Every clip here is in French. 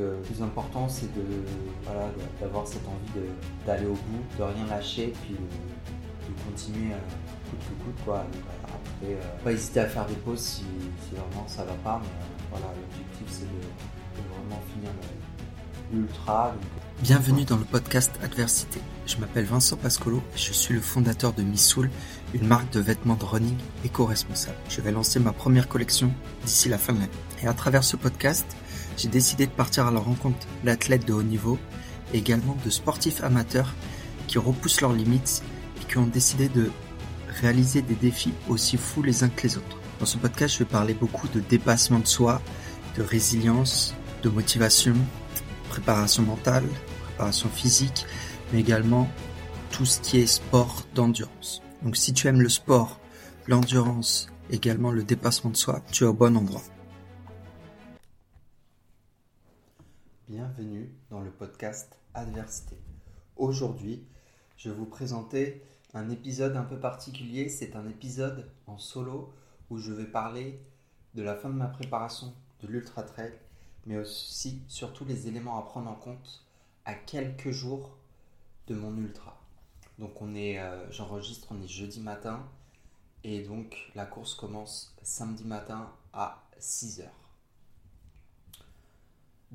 Le plus important, c'est d'avoir cette envie d'aller au bout, de rien lâcher, puis de, continuer euh, coûte que coûte. Quoi. après, euh, pas hésiter à faire des pauses si, vraiment ça va pas, mais euh, voilà, l'objectif c'est de, vraiment finir l'ultra. Bienvenue dans le podcast Adversité. Je m'appelle Vincent Pascolo et je suis le fondateur de Missoul, une marque de vêtements de running éco-responsable. Je vais lancer ma première collection d'ici la fin de l'année. Et à travers ce podcast, j'ai décidé de partir à la rencontre d'athlètes de haut niveau et également de sportifs amateurs qui repoussent leurs limites et qui ont décidé de réaliser des défis aussi fous les uns que les autres. Dans ce podcast, je vais parler beaucoup de dépassement de soi, de résilience, de motivation, préparation mentale, préparation physique, mais également tout ce qui est sport d'endurance. Donc si tu aimes le sport, l'endurance, également le dépassement de soi, tu es au bon endroit. Bienvenue dans le podcast Adversité. Aujourd'hui, je vais vous présenter un épisode un peu particulier. C'est un épisode en solo où je vais parler de la fin de ma préparation de l'Ultra Trail, mais aussi surtout les éléments à prendre en compte à quelques jours de mon ultra. Donc on est, euh, j'enregistre, on est jeudi matin et donc la course commence samedi matin à 6 h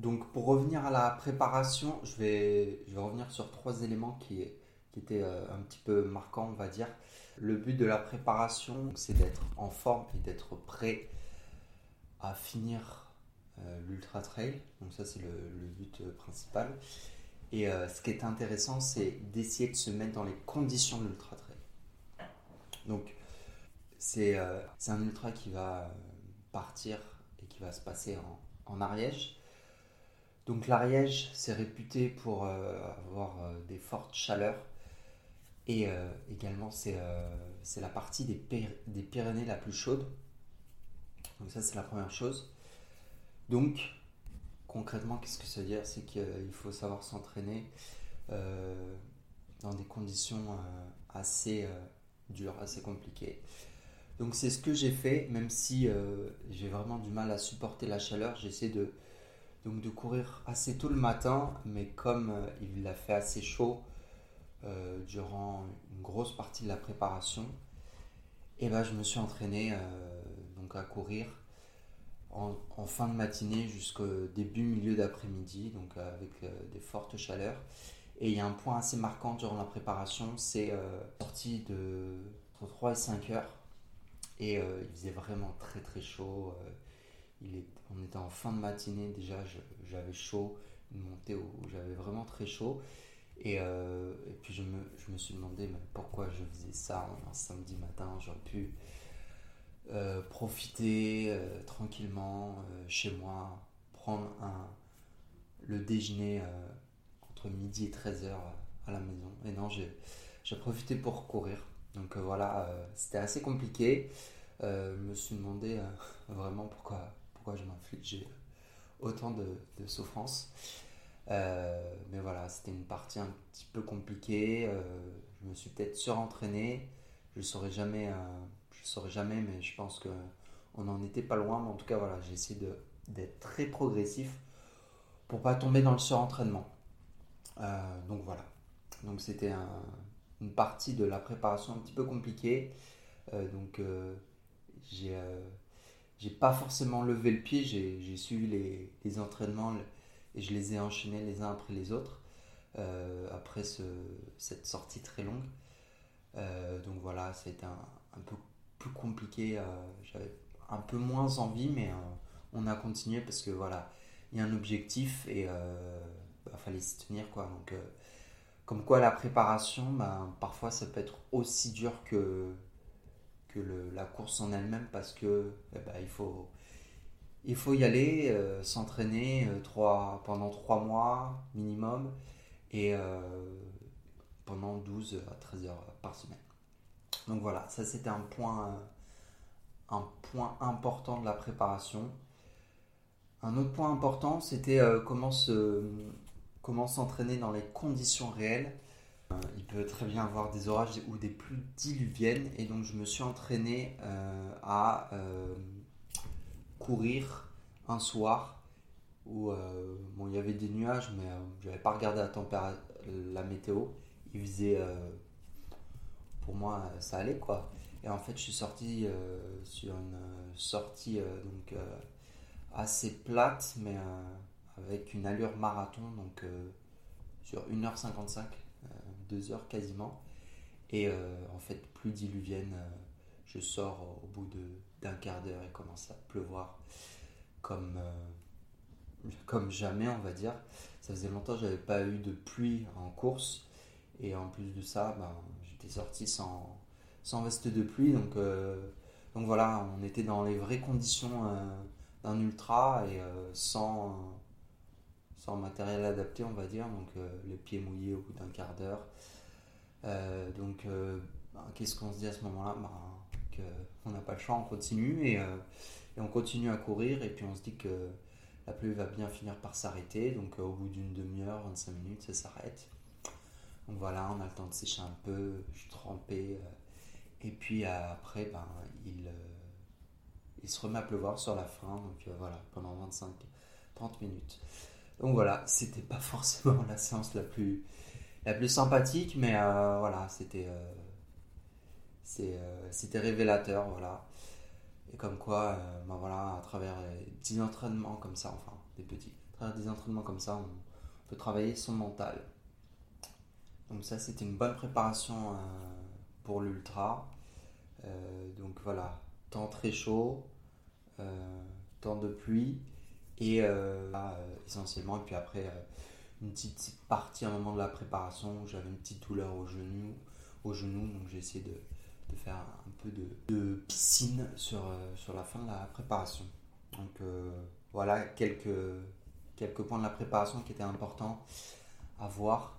donc pour revenir à la préparation, je vais, revenir sur trois éléments qui, qui étaient euh, un petit peu marquants, on va dire. Le but de la préparation, c'est d'être en forme et d'être prêt à finir euh, l'ultra trail. Donc ça c'est le, but euh, principal. Et ce qui est intéressant, c'est d'essayer de se mettre dans les conditions de l'ultra trail. Donc c'est un ultra qui va partir et qui va se passer en Ariège. Donc l'Ariège, c'est réputé pour euh, avoir euh, des fortes chaleurs. Et euh, également, c'est la partie des, des, Pyrénées la plus chaude. Donc ça, c'est la première chose. Donc, concrètement, qu'est-ce que ça veut dire? C'est qu'il faut savoir s'entraîner dans des conditions assez dures, assez compliquées. Donc c'est ce que j'ai fait, même si j'ai vraiment du mal à supporter la chaleur, j'essaie de donc de courir assez tôt le matin, mais comme euh, il a fait assez chaud euh, durant une grosse partie de la préparation, et eh ben, je me suis entraîné euh, donc à courir en, fin de matinée jusqu'au début milieu d'après-midi, donc avec des fortes chaleurs. Et il y a un point assez marquant durant la préparation, c'est sorti de entre 3 et 5 heures. Et il faisait vraiment très très chaud on était en fin de matinée, déjà j'avais chaud, une montée où j'avais vraiment très chaud. Et, euh, puis je me, suis demandé pourquoi je faisais ça un samedi matin? J'aurais pu euh, profiter euh, tranquillement chez moi, prendre le déjeuner entre midi et 13h à la maison. Et non, j'ai profité pour courir. Donc voilà, c'était assez compliqué. je me suis demandé vraiment pourquoi, pourquoi je m'inflige autant de, de souffrance. Euh, mais voilà, c'était une partie un petit peu compliquée. Euh, je me suis peut-être surentraîné. Je ne saurais jamais, euh, je saurais jamais, mais je pense que on n'en était pas loin. Mais en tout cas, voilà, j'ai essayé d'être très progressif pour pas tomber dans le surentraînement. donc voilà. Donc c'était une partie de la préparation un petit peu compliquée. donc j'ai j'ai pas forcément levé le pied, j'ai suivi les, entraînements et je les ai enchaînés les uns après les autres euh, après ce, cette sortie très longue. Euh, donc voilà, c'était un, un, peu plus compliqué. Euh, j'avais un peu moins envie, mais on a continué parce que voilà, il y a un objectif et bah, fallait s'y tenir quoi. Donc, comme quoi la préparation, bah, parfois ça peut être aussi dur que que la course en elle-même parce que eh ben, il, faut, il faut y aller, euh, s'entraîner euh, pendant trois mois minimum et euh, pendant 12 à 13 heures par semaine. Donc voilà, ça c'était un point, un point important de la préparation. Un autre point important, c'était comment s'entraîner dans les conditions réelles. Euh, il peut très bien avoir des orages ou des pluies diluviennes et donc je me suis entraîné euh, à euh, courir un soir où bon, il y avait des nuages, mais je n'avais pas regardé la, la météo. Il faisait, pour moi, ça allait quoi. Et en fait, je suis sorti sur une sortie donc assez plate, mais avec une allure marathon, donc sur 1h55, 2 heures quasiment. Et en fait, plus diluvienne je sors au bout d'un quart d'heure et commence à pleuvoir comme, euh, comme jamais, on va dire. Ça faisait longtemps que je n'avais pas eu de pluie en course. Et en plus de ça, ben, j'étais sorti sans, sans veste de pluie. Donc, euh, donc voilà, on était dans les vraies conditions euh, d'un ultra et sans, matériel adapté, on va dire. Donc les pieds mouillés au bout d'un quart d'heure. donc ben, qu'est-ce qu'on se dit à ce moment-là? Ben, on n'a pas le choix, on continue euh, et, on continue à courir et puis on se dit que la pluie va bien finir par s'arrêter. Donc euh, au bout d'une demi-heure, 25 minutes, ça s'arrête. Donc voilà, on a le temps de sécher un peu, je suis trempé. Euh, et puis après, ben, il, il se remet à pleuvoir sur la fin. Donc voilà, pendant 25-30 minutes. Donc voilà, c'était pas forcément la séance la plus, sympathique, mais voilà, c'était euh, c'était révélateur, voilà. Et comme quoi, euh, ben voilà, à travers 10 entraînements comme ça, enfin des petits, à travers des entraînements comme ça, on peut travailler son mental. Donc ça, c'était une bonne préparation euh, pour l'ultra. donc voilà, temps très chaud, temps de pluie et essentiellement, et puis après une petite partie un moment de la préparation j'avais une petite douleur au genou, donc j'ai essayé de, faire un peu de, piscine sur, euh, la fin de la préparation. Donc euh, voilà quelques, points de la préparation qui étaient importants à voir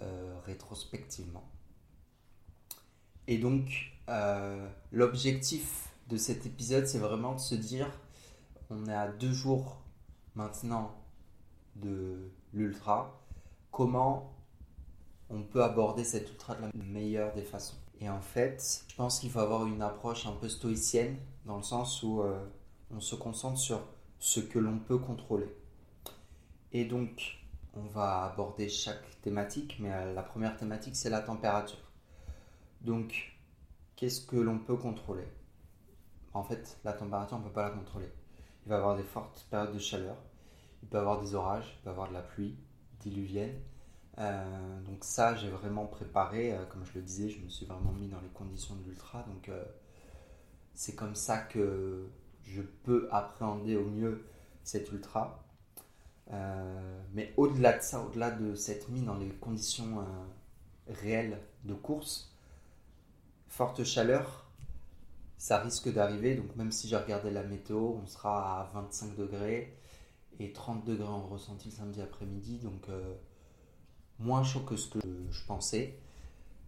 euh, rétrospectivement. Et donc l'objectif de cet épisode, c'est vraiment de se dire, on est à deux jours maintenant de l'ultra, comment on peut aborder cet ultra de la meilleure des façons. Et en fait, je pense qu'il faut avoir une approche un peu stoïcienne, dans le sens où euh, on se concentre sur ce que l'on peut contrôler. Et donc, on va aborder chaque thématique, mais euh, la première thématique, c'est la température. Donc, qu'est-ce que l'on peut contrôler? En fait, la température, on ne peut pas la contrôler. Il va avoir des fortes périodes de chaleur, il peut avoir des orages, il peut avoir de la pluie diluvienne, euh, donc ça, j'ai vraiment préparé, euh, comme je le disais, je me suis vraiment mis dans les conditions de l'ultra. Donc euh, c'est comme ça que je peux appréhender au mieux cet ultra. mais au-delà de ça, au-delà de cette mise dans les conditions réelles de course, forte chaleur, ça risque d'arriver. Donc même si j'ai regardé la météo, on sera à 25 degrés et 30 degrés en ressenti le samedi après-midi. Donc moins chaud que ce que je pensais,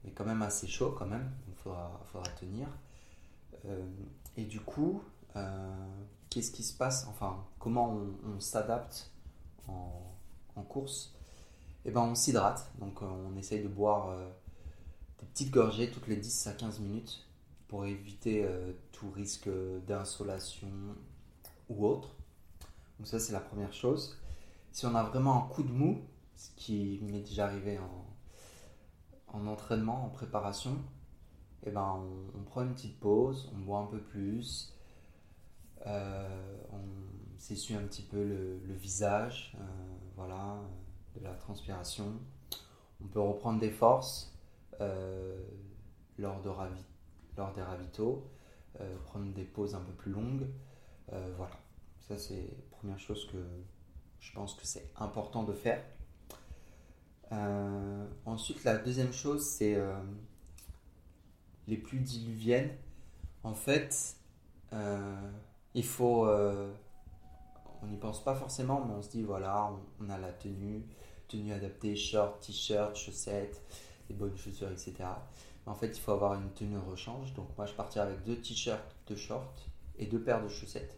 mais quand même assez chaud quand même, il faudra, faudra tenir. Euh, et du coup, euh, qu'est-ce qui se passe? Enfin, comment on, s'adapte en, course? Eh ben, on s'hydrate, donc euh, on essaye de boire des petites gorgées toutes les 10 à 15 minutes pour éviter tout risque d'insolation ou autre. Donc ça, c'est la première chose. Si on a vraiment un coup de mou, ce qui m'est déjà arrivé en, en, entraînement, en préparation, eh ben on, prend une petite pause, on boit un peu plus, euh, on s'essuie un petit peu le, visage, euh, voilà, de la transpiration. On peut reprendre des forces euh, lors, de ravi, lors des ravitaux, prendre des pauses un peu plus longues. voilà, ça c'est la première chose que je pense que c'est important de faire. Euh, ensuite, la deuxième chose, c'est euh, les pluies diluviennes. En fait, euh, il faut. on n'y pense pas forcément, mais on se dit voilà, on, a la tenue, tenue adaptée, short, t-shirt, chaussettes, des bonnes chaussures, etc. en fait, il faut avoir une tenue rechange. Donc, moi, je partirai avec deux t-shirts, deux shorts et deux paires de chaussettes.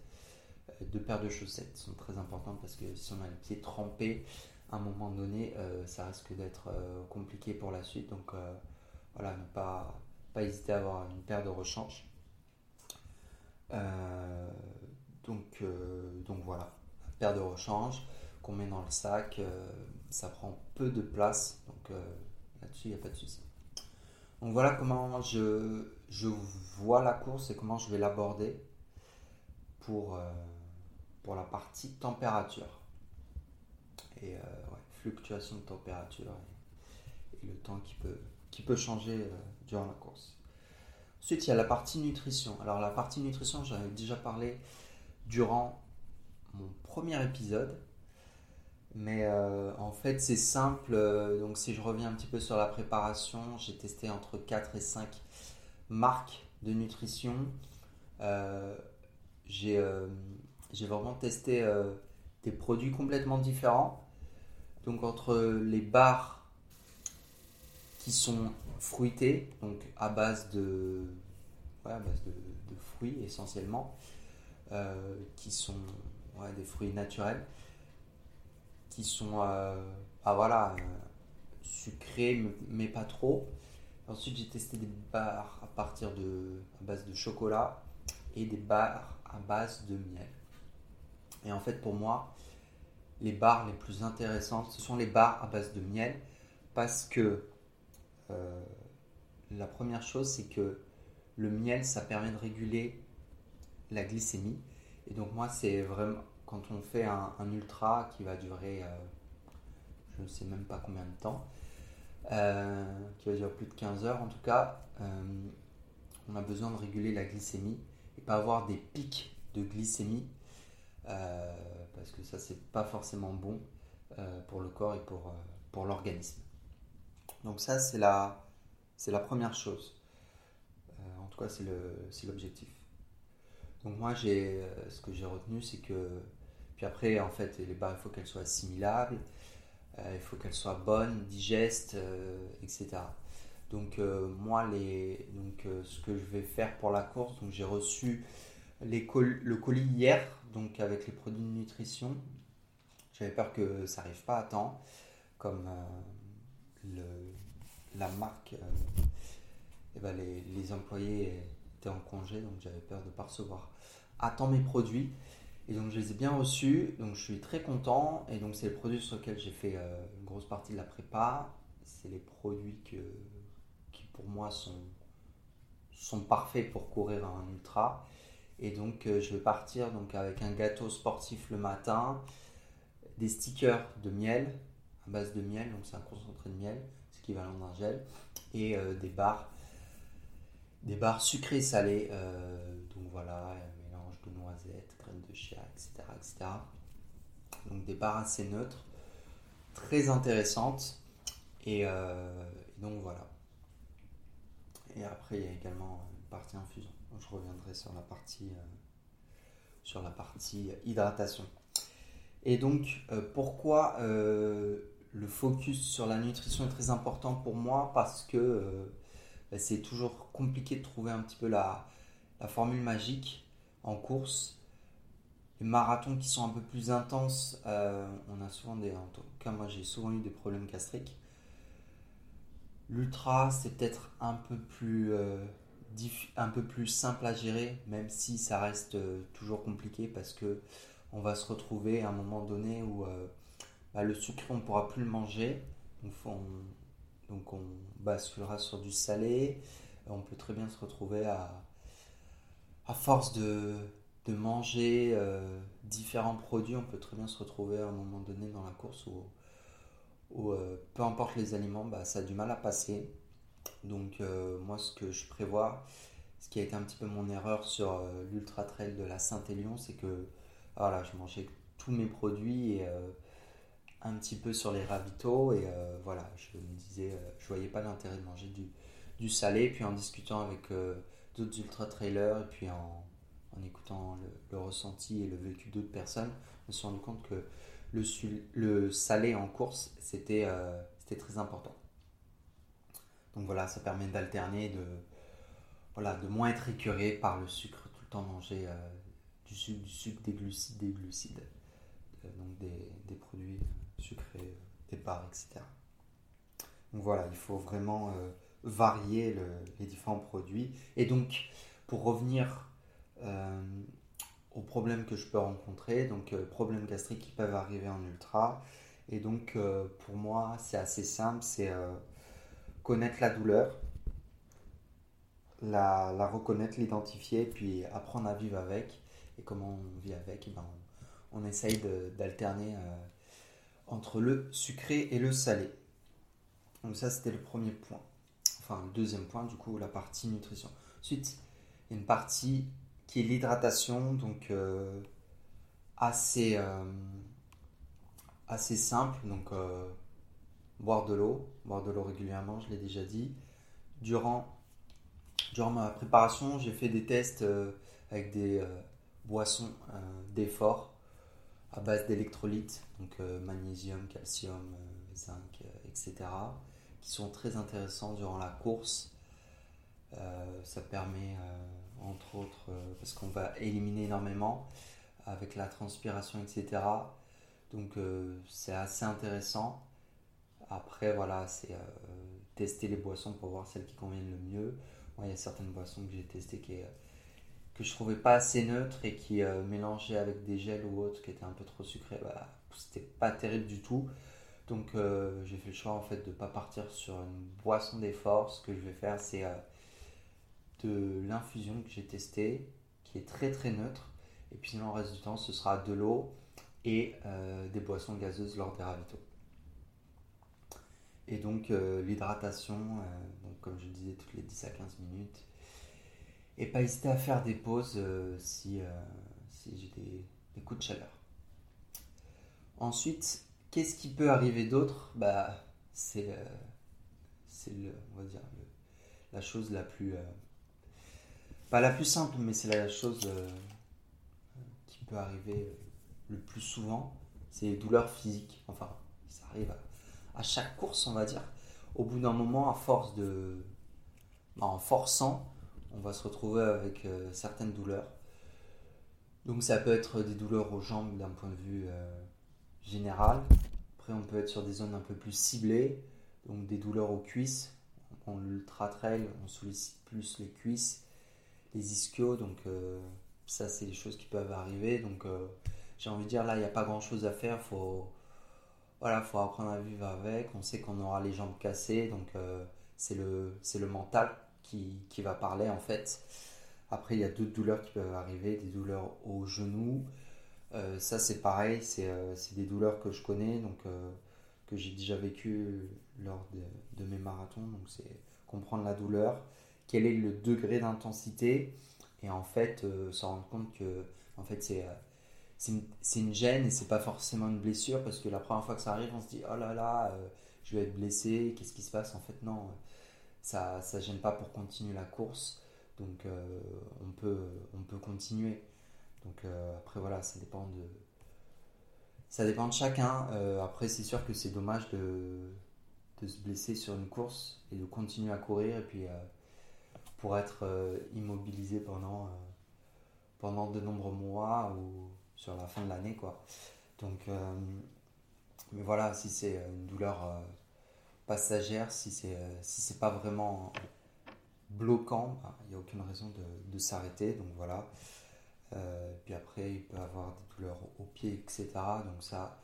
Deux paires de chaussettes sont très importantes parce que si on a les pieds trempés, à un moment donné, euh, ça risque d'être euh, compliqué pour la suite. Donc euh, voilà, ne pas, pas hésiter à avoir une paire de rechange. donc, donc voilà, paire de rechange. qu'on met dans le sac. ça prend peu de place, donc là-dessus, il n'y a pas de souci. Donc voilà comment je, vois la course et comment je vais l'aborder pour, pour la partie température. Et fluctuation de température et, le temps qui peut, qui peut changer durant la course. Ensuite, il y a la partie nutrition. Alors la partie nutrition, j'en avais déjà parlé durant mon premier épisode. Mais euh, en fait, c'est simple. Euh, donc, si je reviens un petit peu sur la préparation, j'ai testé entre 4 et 5 marques de nutrition. Euh, j'ai vraiment testé des produits complètement différents. Donc, entre les barres qui sont fruité, donc à base de, base de, fruits essentiellement, qui sont des fruits naturels, qui sont ah, voilà, euh, sucrés mais pas trop. Ensuite j'ai testé des barres à partir de à base de chocolat et des barres à base de miel. Et en fait pour moi, les barres les plus intéressantes, ce sont les barres à base de miel parce que euh, la première chose, c'est que le miel, ça permet de réguler la glycémie. Et donc moi, c'est vraiment quand on fait un, ultra qui va durer, euh, je ne sais même pas combien de temps, euh, qui va durer plus de 15 heures en tout cas, on a besoin de réguler la glycémie et pas avoir des pics de glycémie parce que ça, c'est pas forcément bon pour le corps et pour, pour l'organisme. Donc ça, c'est la, c'est la première chose. Euh, en tout cas, c'est l'objectif. Donc moi, j'ai, euh, ce que j'ai retenu, c'est que... Puis après, en fait, les barres, il faut qu'elles soient assimilables, euh, il faut qu'elles soient bonnes, digestes, etc. Donc moi, les, donc, ce que je vais faire pour la course, donc j'ai reçu les le colis hier, donc avec les produits de nutrition. J'avais peur que ça n'arrive pas à temps, comme la marque, euh, eh ben les, employés étaient en congé, donc j'avais peur de ne pas recevoir à temps mes produits. Et donc je les ai bien reçus, donc je suis très content. Et donc c'est les produits sur lesquels j'ai fait euh, une grosse partie de la prépa. C'est les produits qui pour moi sont, sont parfaits pour courir un ultra. Et donc euh, je vais partir donc avec un gâteau sportif le matin, des stickers de miel, à base de miel, donc c'est un concentré de miel, équivalent d'un gel, et euh, des barres, des barres sucrées salées. Donc voilà, un mélange de noisettes, de etc., etc. Donc des barres assez neutres, très intéressantes. Et, euh, donc voilà. Et après, il y a également une partie infusion. Je reviendrai sur la partie, sur la partie hydratation. Et donc, pourquoi le focus sur la nutrition est très important pour moi? Parce que euh, bah, c'est toujours compliqué de trouver un petit peu la, formule magique en course. Les marathons qui sont un peu plus intenses, euh, on a souvent des. En tout cas, moi j'ai souvent eu des problèmes gastriques. L'ultra, c'est peut-être un peu plus. Euh, un peu plus simple à gérer, même si ça reste toujours compliqué parce que on va se retrouver à un moment donné où bah, le sucre, on ne pourra plus le manger. Donc, on, donc on basculera sur du salé. On peut très bien se retrouver à force de, de manger euh, différents produits, on peut très bien se retrouver à un moment donné dans la course où, euh, peu importe les aliments, bah, ça a du mal à passer. Donc euh, moi ce que je prévois, ce qui a été un petit peu mon erreur sur l'ultra trail de la Saint-Élion, c'est que voilà, je mangeais tous mes produits et un petit peu sur les ravitaux et voilà, je me disais, je voyais pas l'intérêt de manger du, du, salé. Puis en discutant avec d'autres ultra-trailers et puis en, en écoutant le, ressenti et le vécu d'autres personnes, je me suis rendu compte que le, salé en course, c'était c'était très important. Donc voilà, ça permet d'alterner, de, moins être écœuré par le sucre, tout le temps manger du sucre, du sucre, des glucides, des glucides, donc des, produits sucré, des barres, etc. Donc voilà, il faut vraiment euh, varier les différents produits. Et donc, pour revenir euh, aux problèmes que je peux rencontrer, donc problèmes gastriques qui peuvent arriver en ultra. Et donc pour moi, c'est assez simple, c'est connaître la douleur, la, reconnaître, l'identifier, puis apprendre à vivre avec. Et comment on vit avec, et ben, on, essaye d'alterner entre le sucré et le salé. Donc ça, c'était le premier point. Enfin, le deuxième point, du coup, la partie nutrition. Ensuite, il y a une partie qui est l'hydratation, donc euh, assez, euh, assez simple. Donc, euh, boire de l'eau, boire de l'eau régulièrement, je l'ai déjà dit. Durant, durant ma préparation, j'ai fait des tests avec des boissons d'effort à base d'électrolytes, donc magnésium, calcium, zinc, etc qui sont très intéressants durant la course. Ça permet, entre autres, euh, parce qu'on va éliminer énormément avec la transpiration, etc. Donc c'est assez intéressant. Après, voilà, c'est tester les boissons pour voir celles qui conviennent le mieux. Moi, il y a certaines boissons que j'ai testées qui, que je trouvais pas assez neutres et qui mélangeaient avec des gels ou autres qui étaient un peu trop sucrés. Bah, c'était pas terrible du tout. Donc euh, j'ai fait le choix en fait de pas partir sur une boisson d'effort. Ce que je vais faire c'est euh, de l'infusion que j'ai testée, qui est très très neutre. Et puis sinon le reste du temps ce sera de l'eau et euh, des boissons gazeuses lors des ravitaux. Et donc l'hydratation, donc comme je disais toutes les 10 à 15 minutes. Et pas hésiter à faire des pauses si, si j'ai des, coups de chaleur. Ensuite, Qu'est-ce qui peut arriver d'autre? Bah, C'est euh, on va dire, la chose la plus. Euh, pas la plus simple, mais c'est la chose euh, qui peut arriver le plus souvent. C'est les douleurs physiques. Enfin, ça arrive à, chaque course, on va dire. Au bout d'un moment, à force de. Bah, en forçant, on va se retrouver avec certaines douleurs. Donc ça peut être des douleurs aux jambes d'un point de vue général. Après, on peut être sur des zones un peu plus ciblées, donc des douleurs aux cuisses. En ultra trail, on sollicite plus les cuisses, les ischios, donc euh, ça, c'est des choses qui peuvent arriver. Donc, euh, j'ai envie de dire, là, il n'y a pas grand chose à faire. Faut, voilà, faut apprendre à vivre avec. On sait qu'on aura les jambes cassées, donc euh, c'est le, le mental qui, qui, va parler en fait. Après, il y a d'autres douleurs qui peuvent arriver, des douleurs aux genoux, euh, ça, c'est pareil, c'est des douleurs que je connais, donc que j'ai déjà vécu lors de, mes marathons. Donc, c'est comprendre la douleur, quel est le degré d'intensité, et en fait, se rendre compte que en fait, c'est une, une, gêne et c'est pas forcément une blessure, parce que la première fois que ça arrive, on se dit oh là là, je vais être blessé, qu'est-ce qui se passe? En fait, non, ça ne gêne pas pour continuer la course, donc on, peut, on peut continuer. Donc euh, après voilà, ça dépend de ça dépend de chacun. Euh, après c'est sûr que c'est dommage de, de, se blesser sur une course et de continuer à courir et puis euh, pour être immobilisé pendant pendant de nombreux mois ou sur la fin de l'année quoi. Donc mais voilà, si c'est une douleur passagère, si c'est si c'est pas vraiment bloquant, bah, il n'y a aucune raison de, de s'arrêter. Donc voilà. Euh, puis après, il peut avoir des douleurs aux pieds, etc. Donc ça.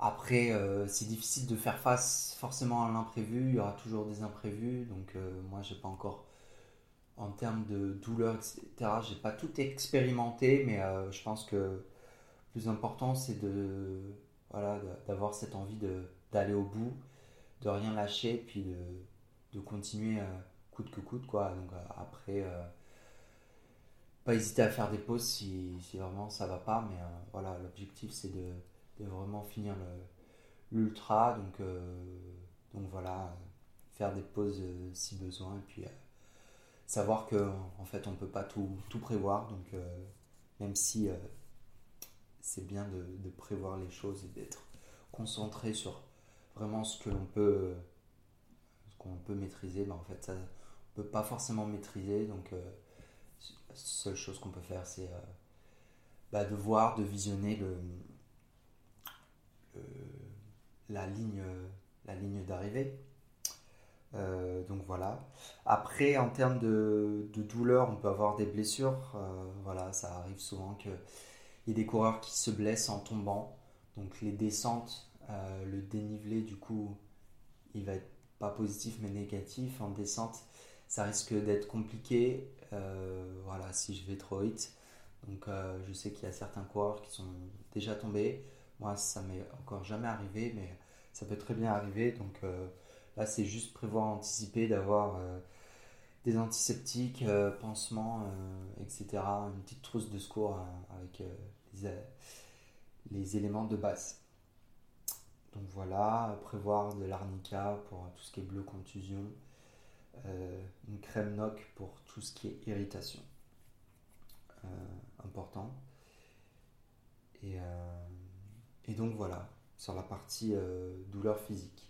Après, euh, c'est difficile de faire face forcément à l'imprévu. Il y aura toujours des imprévus. Donc euh, moi, j'ai pas encore, en termes de douleurs, etc. J'ai pas tout expérimenté, mais je pense que le plus important, c'est de voilà, d'avoir cette envie d'aller au bout, de rien lâcher, puis de, de continuer coûte que coûte quoi. Donc après pas hésiter à faire des pauses si, si vraiment ça va pas, mais euh, voilà, l'objectif c'est de, vraiment finir l'ultra, donc, euh, donc voilà, faire des pauses euh, si besoin, puis savoir que en fait on peut pas tout, prévoir, donc même si c'est bien de, prévoir les choses et d'être concentré sur vraiment ce que l'on peut ce qu'on peut maîtriser, ben en fait ça on peut pas forcément maîtriser, donc la seule chose qu'on peut faire, c'est euh, bah, de voir, de visionner la ligne d'arrivée. Donc voilà. Après, en termes de, douleur, on peut avoir des blessures. voilà, ça arrive souvent qu'il y ait des coureurs qui se blessent en tombant. Donc les descentes, le dénivelé, du coup, il va être pas positif mais négatif. En descente, ça risque d'être compliqué. voilà, si je vais trop vite. Donc je sais qu'il y a certains coureurs qui sont déjà tombés. Moi, ça m'est encore jamais arrivé, mais ça peut très bien arriver. Donc euh, là, c'est juste prévoir, anticiper, d'avoir euh, des antiseptiques, euh, pansements, etc. Une petite trousse de secours avec les, éléments de base. Donc voilà, prévoir de l'arnica pour tout ce qui est bleu contusion, une crème NOC pour tout ce qui est irritation. important. Et donc voilà, sur la partie euh, douleur physique.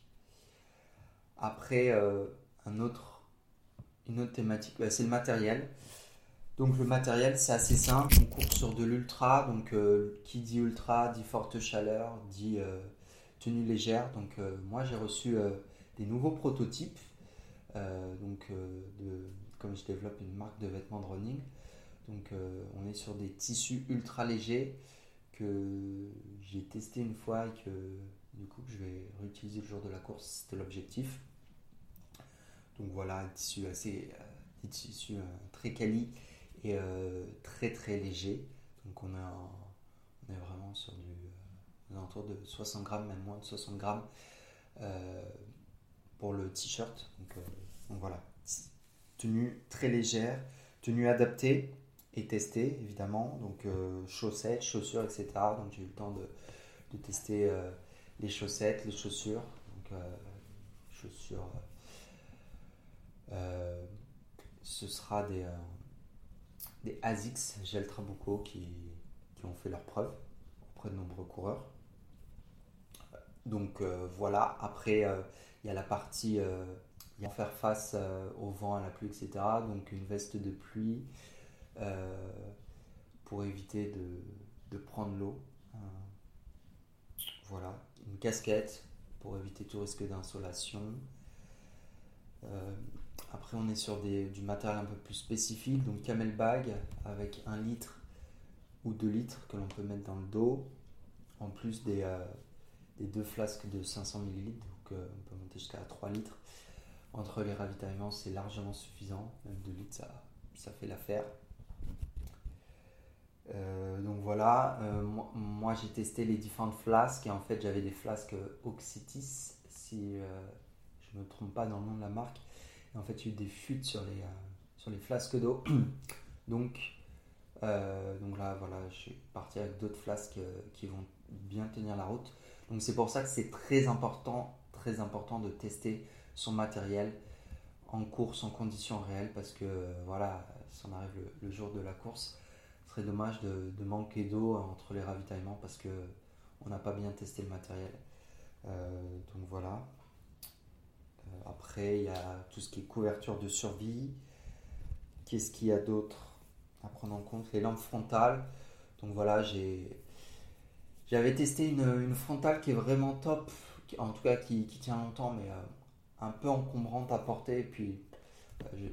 Après, euh, un autre, une autre thématique, bah, c'est le matériel. Donc le matériel, c'est assez simple. On court sur de l'ultra. Donc euh, qui dit ultra dit forte chaleur, dit tenue légère. Donc moi, j'ai reçu des nouveaux prototypes. donc comme je développe une marque de vêtements de running. Donc on est sur des tissus ultra légers que j'ai testé une fois et que du coup je vais réutiliser le jour de la course, c'était l'objectif. Donc voilà, un tissu assez, euh, des tissus euh, très quali et euh, très très léger. Donc on, est vraiment sur du autour de 60 grammes, même moins de 60 grammes pour le t-shirt. Donc, voilà, tenue très légère, tenue adaptée tester évidemment. Donc chaussettes, chaussures, etc. Donc j'ai eu le temps de, tester les chaussettes, les chaussures. Donc chaussures. Ce sera des, des ASICS Gel Trabuco qui, ont fait leur preuve auprès de nombreux coureurs. Donc voilà, après il y a la partie y a faire face au vent, à la pluie, etc. Donc une veste de pluie, euh, pour éviter de, prendre l'eau. Euh, voilà, une casquette pour éviter tout risque d'insolation. Euh, après, on est sur du matériel un peu plus spécifique, donc camel bag avec un litre ou 2 litres que l'on peut mettre dans le dos, en plus des, des deux flasques de 500 ml, donc on peut monter jusqu'à 3 litres. Entre les ravitaillements, c'est largement suffisant, même 2 litres, ça, fait l'affaire. Euh, donc voilà, euh, moi, j'ai testé les différentes flasques et en fait j'avais des flasques Oxytis, si euh, je ne me trompe pas dans le nom de la marque. En fait il y a eu des fuites sur les, sur les flasques d'eau. donc, donc là voilà, je suis parti avec d'autres flasques qui vont bien tenir la route. Donc c'est pour ça que c'est très important, très important de tester son matériel en course, en conditions réelles, parce que voilà, si on arrive le jour de la course, serait dommage de, manquer d'eau entre les ravitaillements parce que on n'a pas bien testé le matériel. Euh, donc voilà. Euh, après, il y a tout ce qui est couverture de survie. Qu'est-ce qu'il y a d'autre à prendre en compte? Les lampes frontales. Donc voilà, j'avais testé une, frontale qui est vraiment top, en tout cas qui, tient longtemps, mais euh, un peu encombrante à porter. Et puis,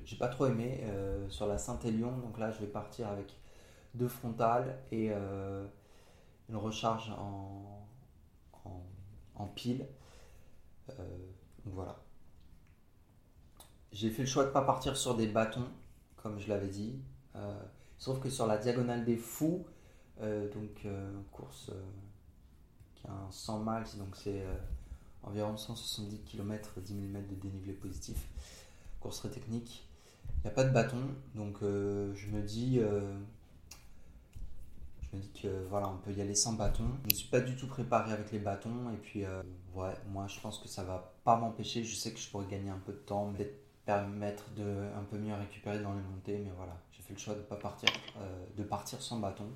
j'ai pas trop aimé sur la Saint-Élion. Donc là, je vais partir avec deux frontales et euh, une recharge en, en, pile. Euh, voilà. J'ai fait le choix de ne pas partir sur des bâtons, comme je l'avais dit. Euh, sauf que sur la diagonale des fous, donc course qui a un 100 miles, donc c'est environ 170 km, 10 000 mètres de dénivelé positif, course très technique. Il n'y a pas de bâton, donc je me dis me dis que voilà, on peut y aller sans bâton. Je ne suis pas du tout préparé avec les bâtons et puis euh, ouais, moi je pense que ça va pas m'empêcher. Je sais que je pourrais gagner un peu de temps, peut-être permettre de un peu mieux récupérer dans les montées, mais voilà, j'ai fait le choix de pas partir, euh, de partir sans bâton.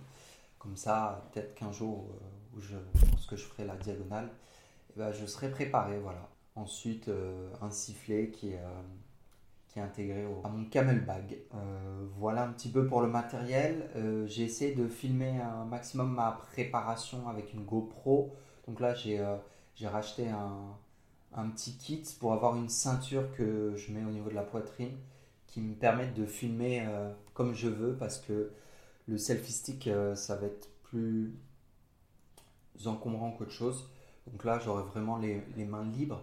Comme ça, peut-être qu'un jour euh, où je pense que je ferai la diagonale, eh ben, je serai préparé, voilà. Ensuite, un sifflet qui est qui est intégré à mon camel bag. Euh, voilà un petit peu pour le matériel. Euh, j'ai essayé de filmer un maximum ma préparation avec une GoPro. Donc là, j'ai euh, racheté un, un petit kit pour avoir une ceinture que je mets au niveau de la poitrine qui me permette de filmer euh, comme je veux parce que le selfie stick euh, ça va être plus encombrant qu'autre chose. Donc là j'aurai vraiment les, mains libres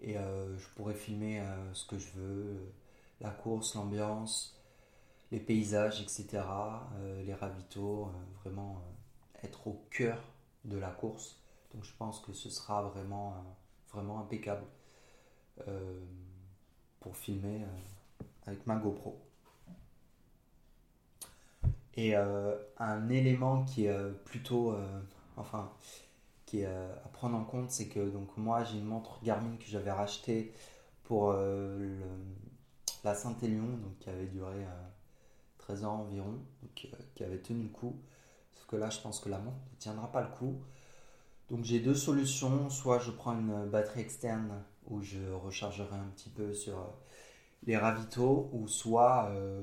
et je pourrais filmer ce que je veux, la course, l'ambiance, les paysages, etc., les ravitaux, vraiment être au cœur de la course. Donc je pense que ce sera vraiment, euh, vraiment impeccable euh, pour filmer euh, avec ma GoPro. Et un élément qui est plutôt, enfin, qui est à prendre en compte, c'est que donc moi j'ai une montre Garmin que j'avais rachetée pour la Saint-Élion, donc qui avait duré 13 ans environ, donc, qui avait tenu le coup que là, je pense que la montre ne tiendra pas le coup. Donc j'ai deux solutions. Soit je prends une batterie externe où je rechargerai un petit peu sur euh, les ravitaux, ou soit euh,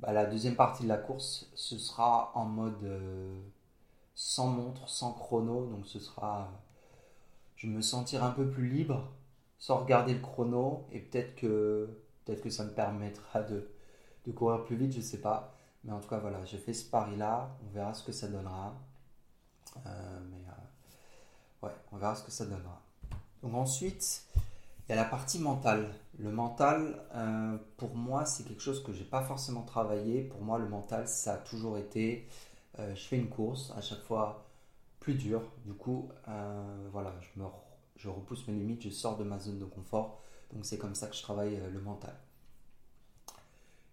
bah, la deuxième partie de la course, ce sera en mode euh, sans montre, sans chrono. Donc ce sera, je me sentir un peu plus libre, sans regarder le chrono, et peut-être que peut-être que ça me permettra de, de courir plus vite, je sais pas. Mais en tout cas, voilà, j'ai fait ce pari-là. On verra ce que ça donnera. Mais ouais, on verra ce que ça donnera. Donc ensuite, il y a la partie mentale. Le mental, euh, pour moi, c'est quelque chose que j'ai pas forcément travaillé. Pour moi, le mental, ça a toujours été, je fais une course, à chaque fois plus dur. Du coup, voilà, je, me, je repousse mes limites, je sors de ma zone de confort. Donc c'est comme ça que je travaille le mental.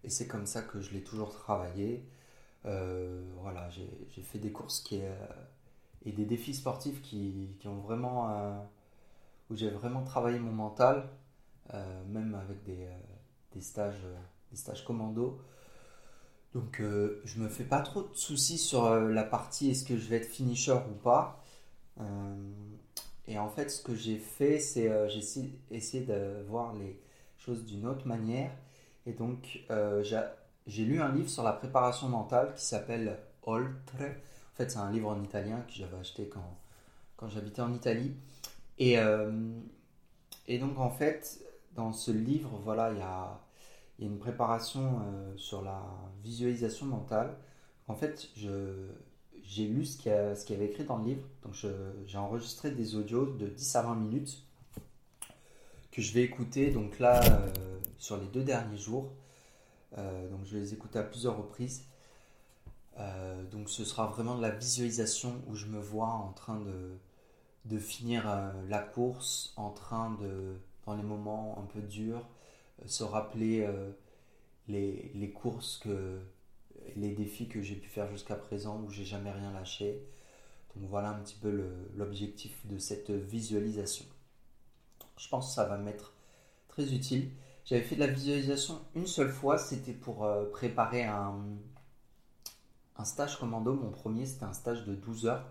Et c'est comme ça que je l'ai toujours travaillé. Euh, voilà, j'ai fait des courses qui, euh, et des défis sportifs qui, qui ont vraiment. Euh, où j'ai vraiment travaillé mon mental, même avec des, des, stages, des stages commando. Donc je me fais pas trop de soucis sur la partie est-ce que je vais être finisher ou pas. et en fait, ce que j'ai fait, c'est j'ai essayé de voir les choses d'une autre manière et donc, euh, j'ai lu un livre sur la préparation mentale qui s'appelle Oltre. Fait, c'est un livre en italien que j'avais acheté quand, quand j'habitais en Italie. Et, euh, et donc, en fait, dans ce livre, voilà, il y a, y a une préparation euh, sur la visualisation mentale. En fait, j'ai lu ce qu'il y, avait écrit dans le livre. Donc, j'ai enregistré des audios de 10 à 20 minutes que je vais écouter. Donc là sur les deux derniers jours. Euh, donc je les écouter à plusieurs reprises. Euh, donc ce sera vraiment de la visualisation où je me vois en train de, finir euh, la course, en train de, dans les moments un peu durs, se rappeler les, les, courses, que, les défis que j'ai pu faire jusqu'à présent où j'ai jamais rien lâché. Donc voilà un petit peu l'objectif de cette visualisation. Je pense que ça va m'être très utile. J'avais fait de la visualisation une seule fois, c'était pour euh, préparer un, un stage commando. Mon premier, c'était un stage de 12 heures,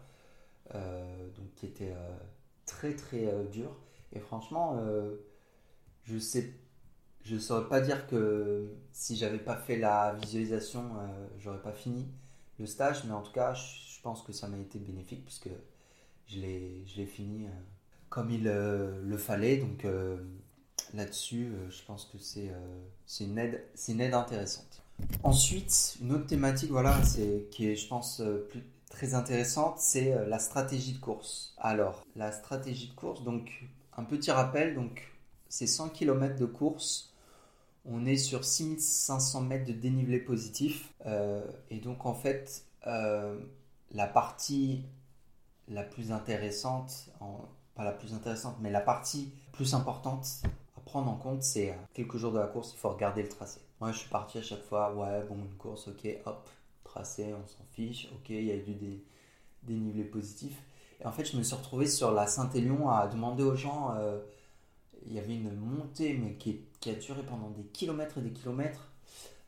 euh, qui était euh, très très dur. Et franchement, je je saurais pas dire que si j'avais pas fait la visualisation, j'aurais pas fini le stage, mais en tout cas, je pense que ça m'a été bénéfique puisque je l'ai fini comme il le fallait. Donc là-dessus, euh, je pense que c'est euh, une, une aide intéressante. Ensuite, une autre thématique voilà, qui est, je pense, euh, très intéressante, c'est la stratégie de course. Alors, la stratégie de course, donc un petit rappel, donc c'est 100 km de course, on est sur 6500 mètres de dénivelé positif, et donc en fait, la partie la plus intéressante, pas la plus intéressante, mais la partie plus importante prendre en compte, c'est euh, quelques jours de la course, il faut regarder le tracé. Moi, je suis parti à chaque fois, ouais, bon, une course, ok, hop, tracé, on s'en fiche, ok, il y a eu des dénivelé positif. Et en fait, je me suis retrouvé sur la Saint-Élion à demander aux gens, euh, il y avait une montée, mais qui, qui, a duré pendant des kilomètres et des kilomètres.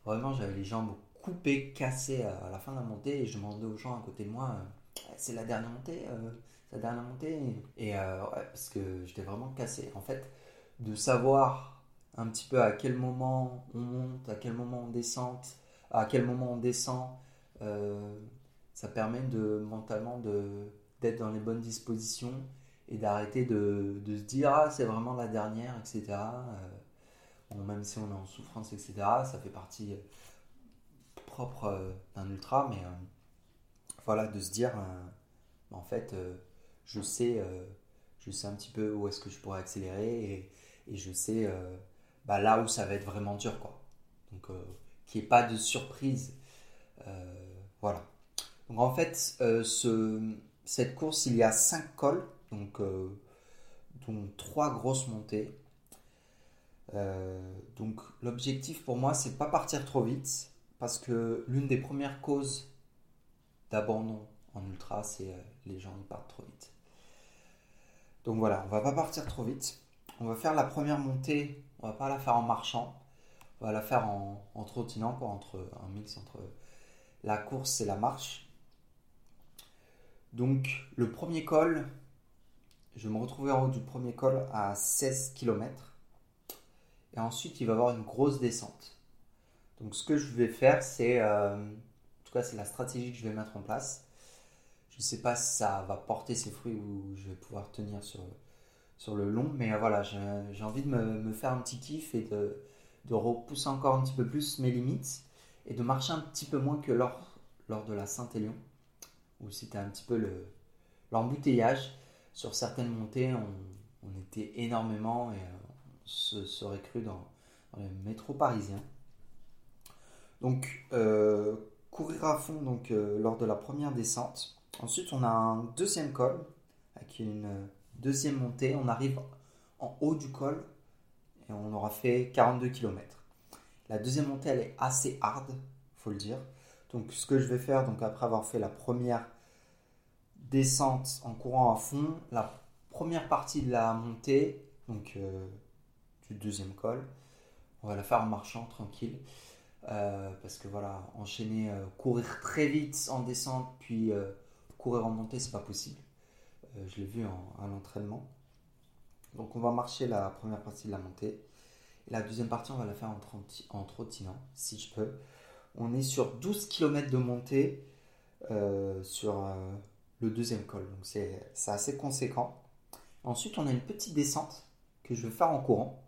Vraiment, j'avais les jambes coupées, cassées à la fin de la montée, et je demandais aux gens à côté de moi, euh, c'est la dernière montée, c'est la dernière montée. Et ouais, parce que j'étais vraiment cassé. En fait, de savoir un petit peu à quel moment on monte, à quel moment on descend, à quel moment on descend, euh, ça permet de mentalement d'être dans les bonnes dispositions et d'arrêter de, se dire ah c'est vraiment la dernière, etc. bon, même si on est en souffrance, etc. Ça fait partie propre d'un ultra, mais voilà, de se dire en fait je sais je sais un petit peu où est-ce que je pourrais accélérer et je sais bah, là où ça va être vraiment dur quoi. Donc qu'il n'y ait pas de surprise. voilà. Donc en fait, euh, cette course, il y a 5 cols, donc, euh, dont 3 grosses montées. Euh, donc l'objectif pour moi, c'est pas partir trop vite, parce que l'une des premières causes d'abandon en ultra, c'est les gens qui partent trop vite. Donc voilà, on va pas partir trop vite. On va faire la première montée, on va pas la faire en marchant, on va la faire en, trottinant, quoi, entre un mix entre la course et la marche. Donc le premier col, je vais me retrouver en haut du premier col à 16 km. Et ensuite, il va y avoir une grosse descente. Donc ce que je vais faire, c'est... Euh, en tout cas, c'est la stratégie que je vais mettre en place. Je ne sais pas si ça va porter ses fruits ou je vais pouvoir tenir sur, sur le long. Mais voilà, j'ai envie de me, faire un petit kiff et de, de, repousser encore un petit peu plus mes limites. Et de marcher un petit peu moins que lors, de la Saint-Élion où c'était un petit peu l'embouteillage. Sur certaines montées, on, était énormément et on se serait cru dans, le métro parisien. Donc, euh, courir à fond donc, euh, lors de la première descente. Ensuite, on a un deuxième col avec une deuxième montée. On arrive en haut du col et on aura fait 42 km. La deuxième montée, elle est assez hard, faut le dire. Donc ce que je vais faire, donc après avoir fait la première descente en courant à fond, la première partie de la montée, donc euh, du deuxième col, on va la faire en marchant tranquille. Euh, parce que voilà, enchaîner, euh, courir très vite en descente, puis courir en montée, c'est pas possible. Je l'ai vu en, à l'entraînement. Donc on va marcher la première partie de la montée. Et la deuxième partie, on va la faire en, trottinant, si je peux. On est sur 12 km de montée euh, sur euh, le deuxième col. Donc c'est assez conséquent. Ensuite, on a une petite descente que je vais faire en courant.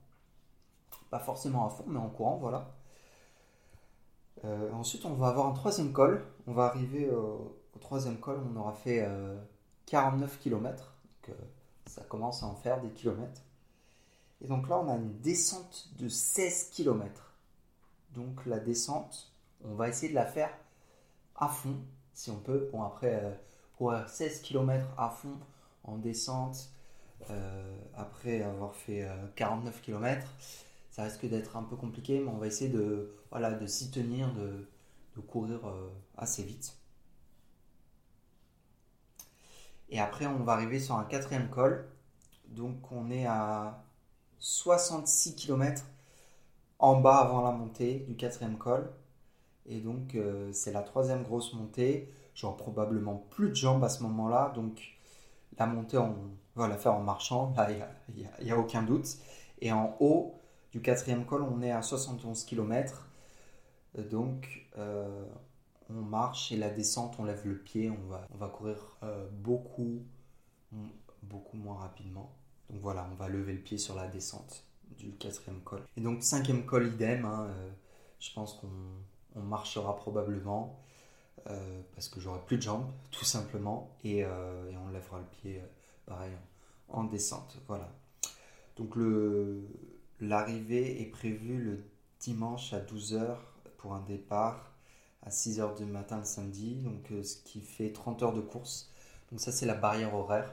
Pas forcément à fond, mais en courant, voilà. Euh, ensuite, on va avoir un troisième col. On va arriver au, troisième col. On aura fait 49 km. Donc, ça commence à en faire des kilomètres. Et donc là, on a une descente de 16 km. Donc la descente, on va essayer de la faire à fond, si on peut. Bon, après, pour 16 km à fond en descente, euh, après avoir fait 49 euh, km, ça risque d'être un peu compliqué, mais on va essayer de, voilà, de s'y tenir, de, courir euh, assez vite. Et après, on va arriver sur un quatrième col. Donc, on est à 66 km en bas avant la montée du quatrième col. Et donc, euh, c'est la troisième grosse montée. J'aurai probablement plus de jambes à ce moment-là. Donc, la montée, on va la faire en marchant. Là, il n'y a, aucun doute. Et en haut du quatrième col, on est à 71 km. Donc, euh, on marche et la descente, on lève le pied. On va, on va courir euh, beaucoup, beaucoup moins rapidement. Donc voilà, on va lever le pied sur la descente du quatrième col. Et donc, cinquième col, idem. Hein, je pense qu'on on marchera probablement euh, parce que j'aurai plus de jambes, tout simplement, et, euh, on lèvera le pied euh, pareil en, descente. Voilà. Donc l'arrivée est prévue le dimanche à 12h pour un départ à 6h du matin le samedi, donc ce qui fait 30 heures de course. Donc ça c'est la barrière horaire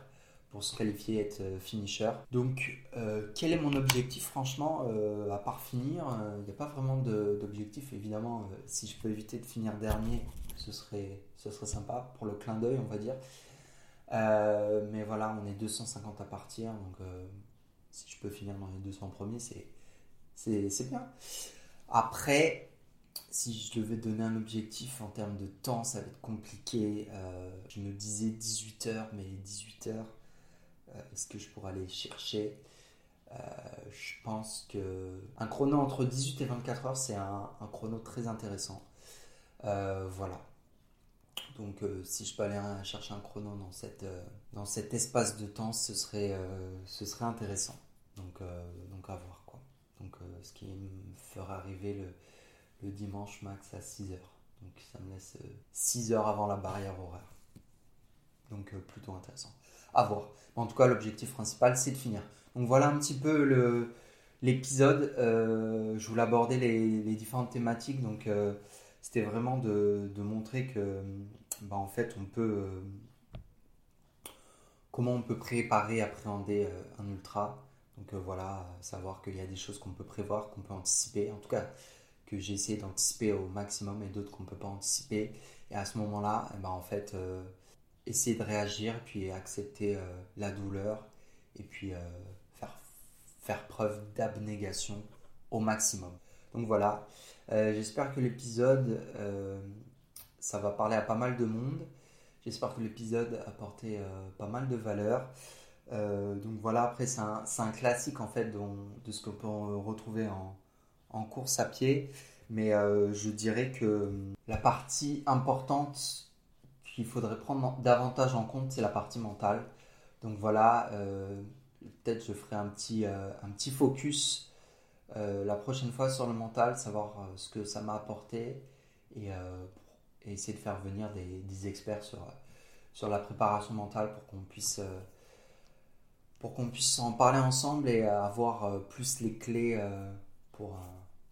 pour se qualifier être euh, finisher. Donc, euh, quel est mon objectif? Franchement, euh, à part finir, il n'y a pas vraiment d'objectif. Évidemment, si je peux éviter de finir dernier, ce serait, ce serait sympa pour le clin d'œil, on va dire. mais voilà, on est 250 à partir, donc si je peux finir dans les 200 premiers, c'est bien. Après, si je devais donner un objectif en termes de temps, ça va être compliqué. je me disais 18 heures, mais 18 heures, euh, est-ce que je pourrais aller chercher? Euh, Je pense que un chrono entre 18 et 24 heures, c'est un, chrono très intéressant. Euh, voilà. Donc si je peux aller chercher un chrono dans, cette, dans cet espace de temps, ce serait, ce serait intéressant. Donc, donc à voir quoi. Donc ce qui me fera arriver le, le dimanche max à 6h. Donc ça me laisse 6 heures avant la barrière horaire. Donc plutôt intéressant. À voir. En tout cas, l'objectif principal, c'est de finir. Donc voilà un petit peu l'épisode. Euh, je voulais aborder les, différentes thématiques. Donc euh, c'était vraiment de, montrer que, bah, en fait, on peut. Euh, comment on peut préparer, appréhender un ultra. Donc voilà, savoir qu'il y a des choses qu'on peut prévoir, qu'on peut anticiper. En tout cas, que j'ai essayé d'anticiper au maximum et d'autres qu'on ne peut pas anticiper. Et à ce moment-là, eh ben, en fait, essayer de réagir, puis accepter euh, la douleur, et puis euh, faire, faire preuve d'abnégation au maximum. Donc voilà, euh, j'espère que l'épisode, ça va parler à pas mal de monde. J'espère que l'épisode a apporté pas mal de valeur. donc voilà, après c'est un, un, classique en fait de ce qu'on peut retrouver en, en, course à pied. Mais je dirais que la partie importante qu'il faudrait prendre davantage en compte, c'est la partie mentale. Donc voilà, euh, peut-être je ferai un petit, euh, un petit focus euh, la prochaine fois sur le mental, savoir ce que ça m'a apporté et, essayer de faire venir des, experts sur, sur la préparation mentale pour qu'on puisse, pour qu'on puisse en parler ensemble et avoir plus les clés pour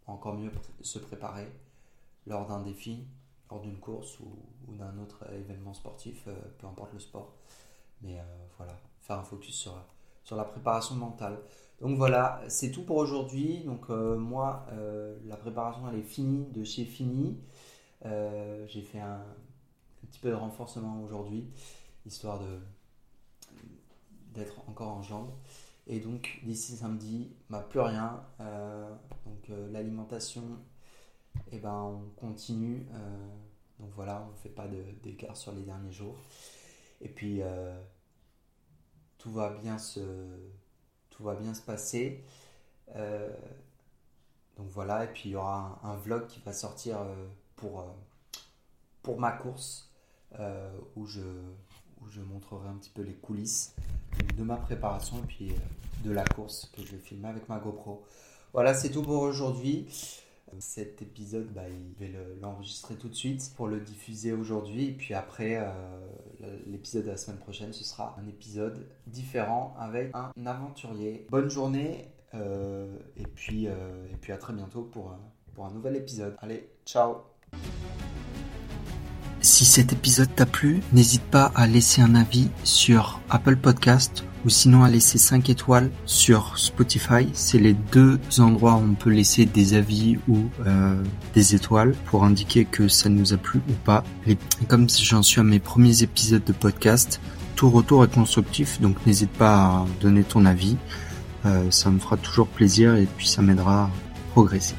encore mieux se préparer lors d'un défi lors d'une course ou, d'un autre événement sportif, euh, peu importe le sport. Mais euh, voilà, faire un focus sur, la préparation mentale. Donc voilà, c'est tout pour aujourd'hui. Donc euh, moi, la préparation elle est finie, de chez Fini. J'ai fait un, petit peu de renforcement aujourd'hui, histoire d'être encore en jambes. Et donc d'ici samedi, bah, plus rien. donc l'alimentation et eh ben on continue. Euh, donc voilà, on ne fait pas d'écart sur les derniers jours. Et puis euh, tout va bien se tout va bien se passer. Euh, donc voilà, et puis il y aura un, vlog qui va sortir pour, pour ma course où, je, où je montrerai un petit peu les coulisses de ma préparation et puis de la course que je vais filmer avec ma GoPro. Voilà, c'est tout pour aujourd'hui. Cet épisode, bah, il vais l'enregistrer tout de suite pour le diffuser aujourd'hui. Et puis après, euh, l'épisode de la semaine prochaine, ce sera un épisode différent avec un aventurier. Bonne journée euh, et, puis, euh, et puis à très bientôt pour, pour un nouvel épisode. Allez, ciao si cet épisode t'a plu, n'hésite pas à laisser un avis sur Apple Podcast ou sinon à laisser 5 étoiles sur Spotify. C'est les deux endroits où on peut laisser des avis ou euh, des étoiles pour indiquer que ça nous a plu ou pas. Et comme j'en suis à mes premiers épisodes de podcast, tout retour est constructif, donc n'hésite pas à donner ton avis. Euh, ça me fera toujours plaisir et puis ça m'aidera à progresser.